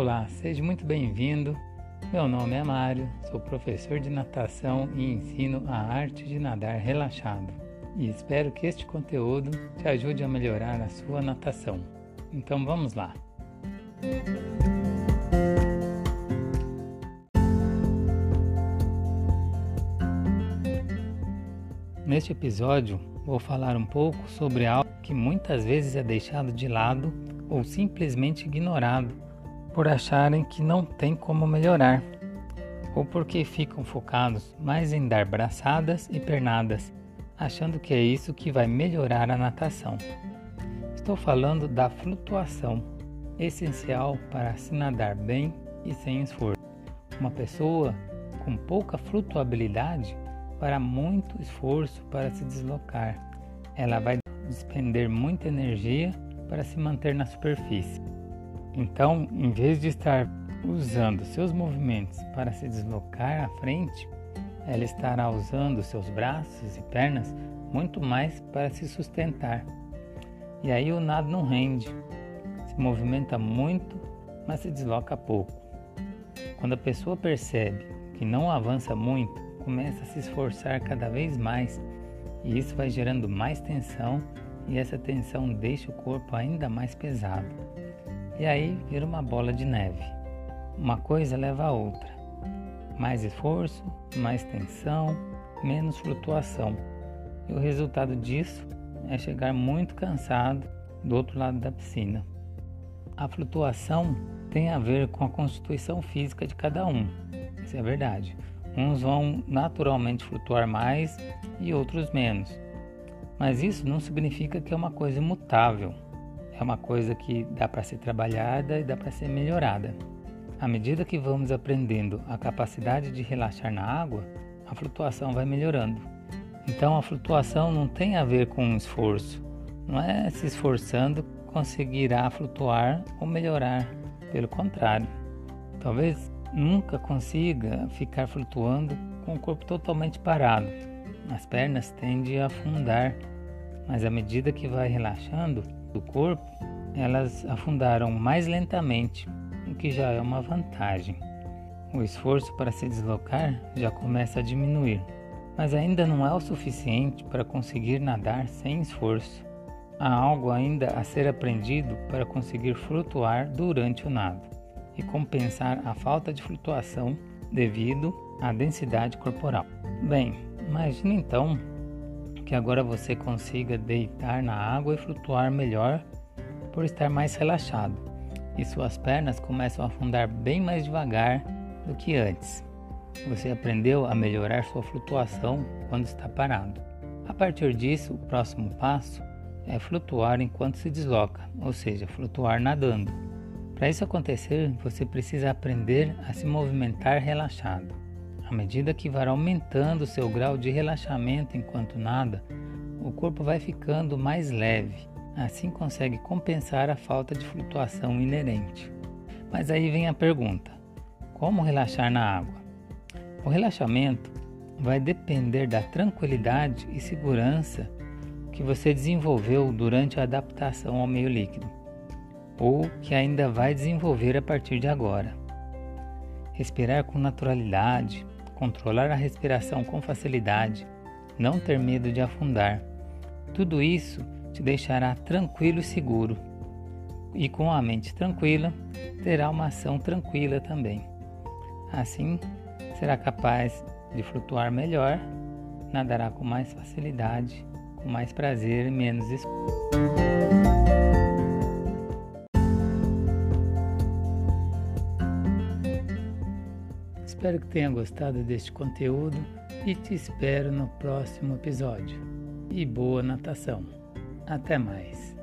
Olá, seja muito bem-vindo. Meu nome é Mário, sou professor de natação e ensino a arte de nadar relaxado. E espero que este conteúdo te ajude a melhorar a sua natação. Então vamos lá. Neste episódio, vou falar um pouco sobre algo que muitas vezes é deixado de lado ou simplesmente ignorado por acharem que não tem como melhorar, ou porque ficam focados mais em dar braçadas e pernadas, achando que é isso que vai melhorar a natação. Estou falando da flutuação, essencial para se nadar bem e sem esforço. Uma pessoa com pouca flutuabilidade fará muito esforço para se deslocar. Ela vai despender muita energia para se manter na superfície. Então, em vez de estar usando seus movimentos para se deslocar à frente, ela estará usando seus braços e pernas muito mais para se sustentar. E aí o nado não rende, se movimenta muito, mas se desloca pouco. Quando a pessoa percebe que não avança muito, começa a se esforçar cada vez mais, e isso vai gerando mais tensão, e essa tensão deixa o corpo ainda mais pesado. E aí vira uma bola de neve. Uma coisa leva a outra. Mais esforço, mais tensão, menos flutuação. E o resultado disso é chegar muito cansado do outro lado da piscina. A flutuação tem a ver com a constituição física de cada um. Isso é verdade. Uns vão naturalmente flutuar mais e outros menos. Mas isso não significa que é uma coisa imutável é uma coisa que dá para ser trabalhada e dá para ser melhorada. À medida que vamos aprendendo a capacidade de relaxar na água, a flutuação vai melhorando. Então a flutuação não tem a ver com esforço, não é se esforçando conseguirá flutuar ou melhorar, pelo contrário. Talvez nunca consiga ficar flutuando com o corpo totalmente parado. As pernas tendem a afundar, mas à medida que vai relaxando, do corpo, elas afundaram mais lentamente, o que já é uma vantagem. O esforço para se deslocar já começa a diminuir, mas ainda não é o suficiente para conseguir nadar sem esforço. Há algo ainda a ser aprendido para conseguir flutuar durante o nado e compensar a falta de flutuação devido à densidade corporal. Bem, imagine então que agora você consiga deitar na água e flutuar melhor por estar mais relaxado, e suas pernas começam a afundar bem mais devagar do que antes. Você aprendeu a melhorar sua flutuação quando está parado. A partir disso, o próximo passo é flutuar enquanto se desloca, ou seja, flutuar nadando. Para isso acontecer, você precisa aprender a se movimentar relaxado. À medida que vai aumentando seu grau de relaxamento enquanto nada, o corpo vai ficando mais leve. Assim consegue compensar a falta de flutuação inerente. Mas aí vem a pergunta: como relaxar na água? O relaxamento vai depender da tranquilidade e segurança que você desenvolveu durante a adaptação ao meio líquido, ou que ainda vai desenvolver a partir de agora. Respirar com naturalidade, controlar a respiração com facilidade, não ter medo de afundar. Tudo isso te deixará tranquilo e seguro. E com a mente tranquila, terá uma ação tranquila também. Assim, será capaz de flutuar melhor, nadará com mais facilidade, com mais prazer e menos esforço. Espero que tenha gostado deste conteúdo e te espero no próximo episódio. E boa natação! Até mais!